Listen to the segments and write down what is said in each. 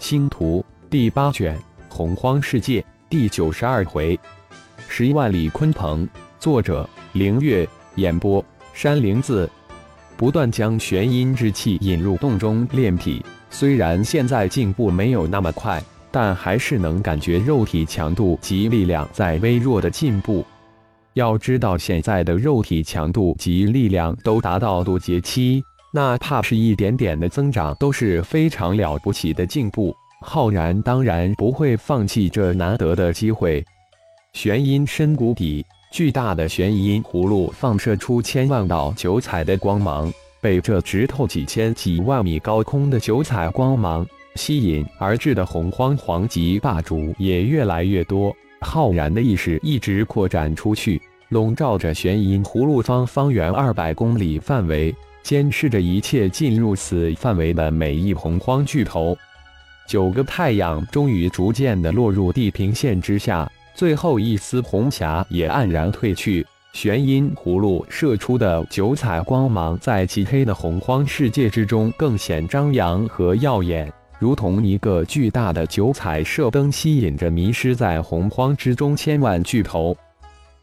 星图第八卷洪荒世界第九十二回，十一万里鲲鹏。作者：凌月。演播：山灵子。不断将玄阴之气引入洞中炼体，虽然现在进步没有那么快，但还是能感觉肉体强度及力量在微弱的进步。要知道，现在的肉体强度及力量都达到渡劫期。哪怕是一点点的增长，都是非常了不起的进步。浩然当然不会放弃这难得的机会。玄阴深谷底，巨大的玄阴葫芦放射出千万道九彩的光芒，被这直透几千几万米高空的九彩光芒吸引而至的洪荒皇级霸主也越来越多。浩然的意识一直扩展出去，笼罩着玄阴葫芦方方圆二百公里范围。监视着一切进入此范围的每一洪荒巨头，九个太阳终于逐渐的落入地平线之下，最后一丝红霞也黯然褪去。玄阴葫芦射出的九彩光芒，在漆黑的洪荒世界之中更显张扬和耀眼，如同一个巨大的九彩射灯，吸引着迷失在洪荒之中千万巨头。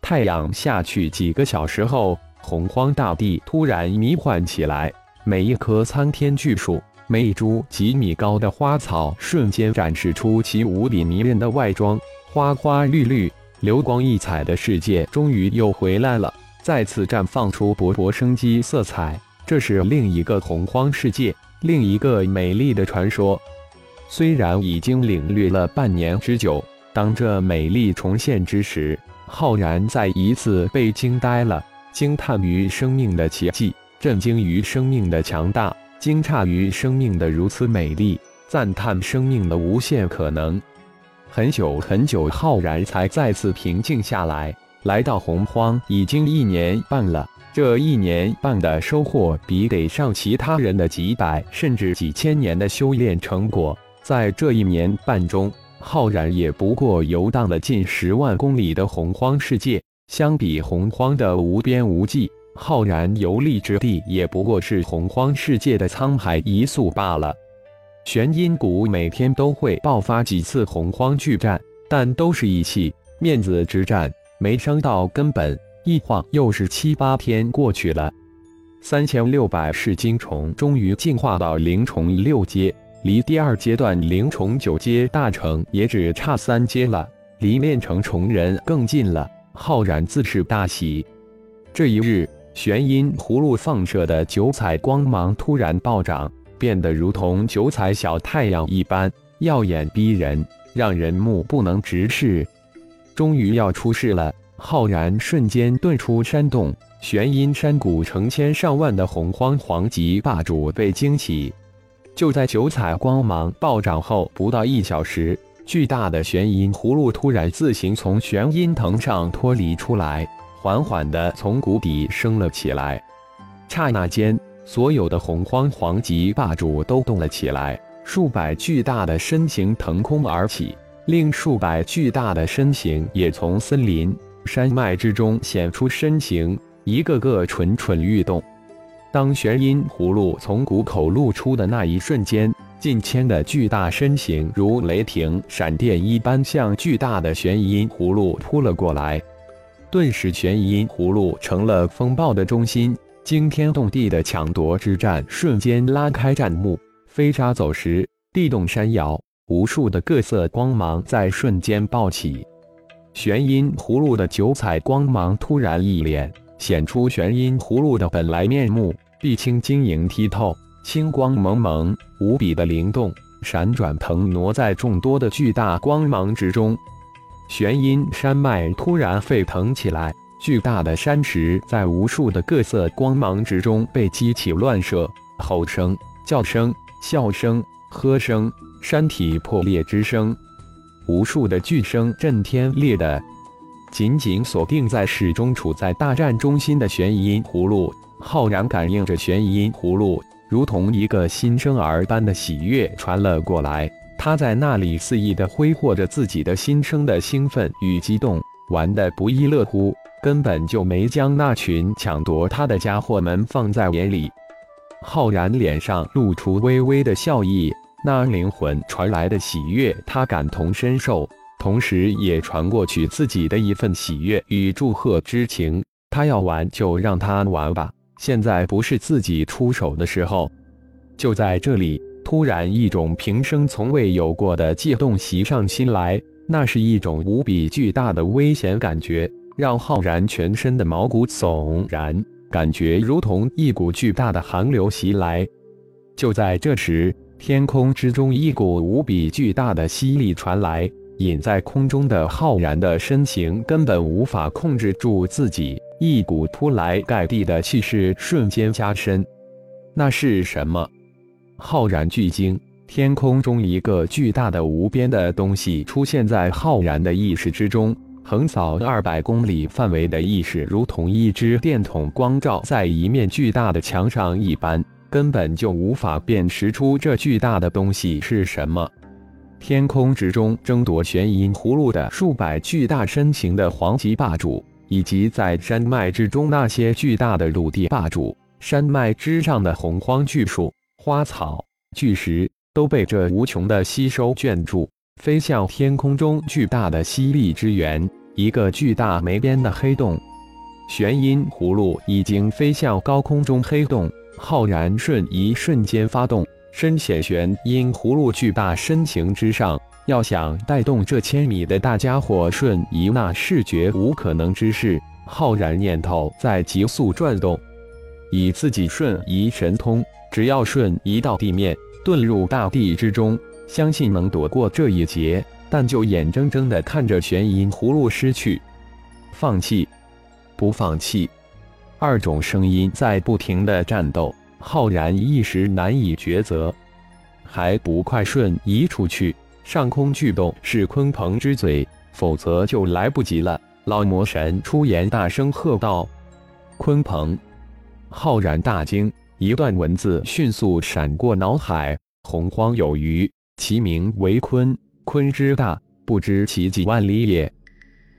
太阳下去几个小时后。洪荒大地突然迷幻起来，每一棵参天巨树，每一株几米高的花草，瞬间展示出其无比迷人的外装，花花绿绿、流光溢彩的世界终于又回来了，再次绽放出勃勃生机色彩。这是另一个洪荒世界，另一个美丽的传说。虽然已经领略了半年之久，当这美丽重现之时，浩然再一次被惊呆了。惊叹于生命的奇迹，震惊于生命的强大，惊诧于生命的如此美丽，赞叹生命的无限可能。很久很久，浩然才再次平静下来。来到洪荒已经一年半了，这一年半的收获，比得上其他人的几百甚至几千年的修炼成果。在这一年半中，浩然也不过游荡了近十万公里的洪荒世界。相比洪荒的无边无际，浩然游历之地也不过是洪荒世界的沧海一粟罢了。玄阴谷每天都会爆发几次洪荒巨战，但都是一气面子之战，没伤到根本。一晃又是七八天过去了，三千六百噬金虫终于进化到灵虫六阶，离第二阶段灵虫九阶大成也只差三阶了，离炼成虫人更近了。浩然自是大喜。这一日，玄阴葫芦放射的九彩光芒突然暴涨，变得如同九彩小太阳一般耀眼逼人，让人目不能直视。终于要出事了！浩然瞬间遁出山洞，玄阴山谷成千上万的洪荒皇级霸主被惊起。就在九彩光芒暴涨后不到一小时。巨大的玄阴葫芦突然自行从玄阴藤上脱离出来，缓缓地从谷底升了起来。刹那间，所有的洪荒皇级霸主都动了起来，数百巨大的身形腾空而起，另数百巨大的身形也从森林山脉之中显出身形，一个个蠢蠢欲动。当玄阴葫芦从谷口露出的那一瞬间。近千的巨大身形如雷霆闪电一般向巨大的玄阴葫芦扑了过来，顿时玄阴葫芦成了风暴的中心，惊天动地的抢夺之战瞬间拉开战幕，飞沙走石，地动山摇，无数的各色光芒在瞬间爆起。玄阴葫芦的九彩光芒突然一敛，显出玄阴葫芦的本来面目，碧青晶莹剔透。青光蒙蒙，无比的灵动，闪转腾挪在众多的巨大光芒之中。玄阴山脉突然沸腾起来，巨大的山石在无数的各色光芒之中被激起乱射，吼声、叫声、笑声、喝声，山体破裂之声，无数的巨声震天裂地。紧紧锁定在始终处在大战中心的玄阴葫芦，浩然感应着玄阴葫芦。如同一个新生儿般的喜悦传了过来，他在那里肆意地挥霍着自己的新生的兴奋与激动，玩得不亦乐乎，根本就没将那群抢夺他的家伙们放在眼里。浩然脸上露出微微的笑意，那灵魂传来的喜悦，他感同身受，同时也传过去自己的一份喜悦与祝贺之情。他要玩就让他玩吧，现在不是自己出手的时候。就在这里，突然一种平生从未有过的悸动袭上心来，那是一种无比巨大的危险感觉，让浩然全身的毛骨悚然，感觉如同一股巨大的寒流袭来。就在这时，天空之中一股无比巨大的吸力传来，隐在空中的浩然的身形根本无法控制住自己，一股铺来盖地的气势瞬间加深。那是什么？浩然巨惊，天空中一个巨大的无边的东西出现在浩然的意识之中，横扫二百公里范围的意识，如同一只电筒光照在一面巨大的墙上一般，根本就无法辨识出这巨大的东西是什么。天空之中争夺玄银葫芦的数百巨大身形的黄级霸主，以及在山脉之中那些巨大的陆地霸主，山脉之上的洪荒巨树。花草、巨石都被这无穷的吸收卷住，飞向天空中巨大的吸力之源——一个巨大没边的黑洞。玄阴葫芦已经飞向高空中黑洞，浩然瞬移瞬间发动，深潜玄阴葫芦巨大身形之上，要想带动这千米的大家伙瞬移，那是绝无可能之事。浩然念头在急速转动，以自己瞬移神通。只要瞬移到地面，遁入大地之中，相信能躲过这一劫。但就眼睁睁地看着玄阴葫芦失去，放弃，不放弃，二种声音在不停地战斗。浩然一时难以抉择，还不快瞬移出去！上空巨动是鲲鹏之嘴，否则就来不及了。老魔神出言大声喝道：“鲲鹏！”浩然大惊。一段文字迅速闪过脑海：洪荒有余，其名为鲲。鲲之大，不知其几万里也；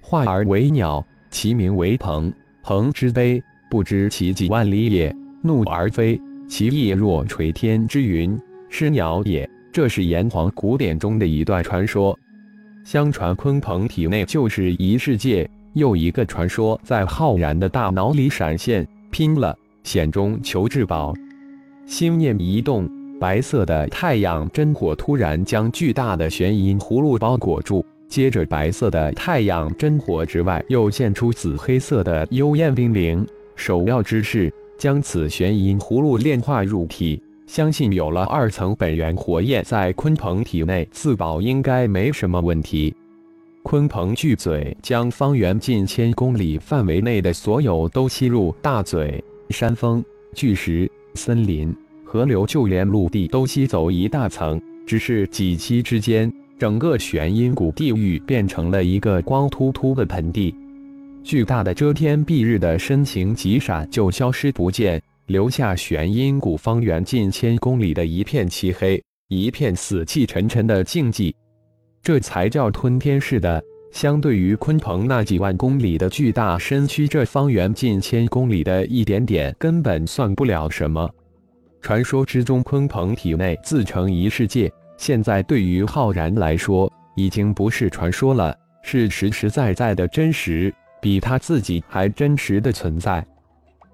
化而为鸟，其名为鹏。鹏之悲，不知其几万里也；怒而飞，其翼若垂天之云，是鸟也。这是炎黄古典中的一段传说。相传鲲鹏体内就是一世界，又一个传说在浩然的大脑里闪现，拼了！险中求至宝，心念一动，白色的太阳真火突然将巨大的玄阴葫芦包裹住。接着，白色的太阳真火之外，又现出紫黑色的幽焰冰灵。首要之事，将此玄阴葫芦炼化入体。相信有了二层本源火焰在鲲鹏体内自保，应该没什么问题。鲲鹏巨嘴将方圆近千公里范围内的所有都吸入大嘴。山峰、巨石、森林、河流，就连陆地都吸走一大层。只是几期之间，整个玄阴谷地域变成了一个光秃秃的盆地。巨大的遮天蔽日的身形几闪就消失不见，留下玄阴谷方圆近千公里的一片漆黑，一片死气沉沉的静寂。这才叫吞天似的。相对于鲲鹏那几万公里的巨大身躯，这方圆近千公里的一点点根本算不了什么。传说之中，鲲鹏体内自成一世界，现在对于浩然来说，已经不是传说了，是实实在在的真实，比他自己还真实的存在。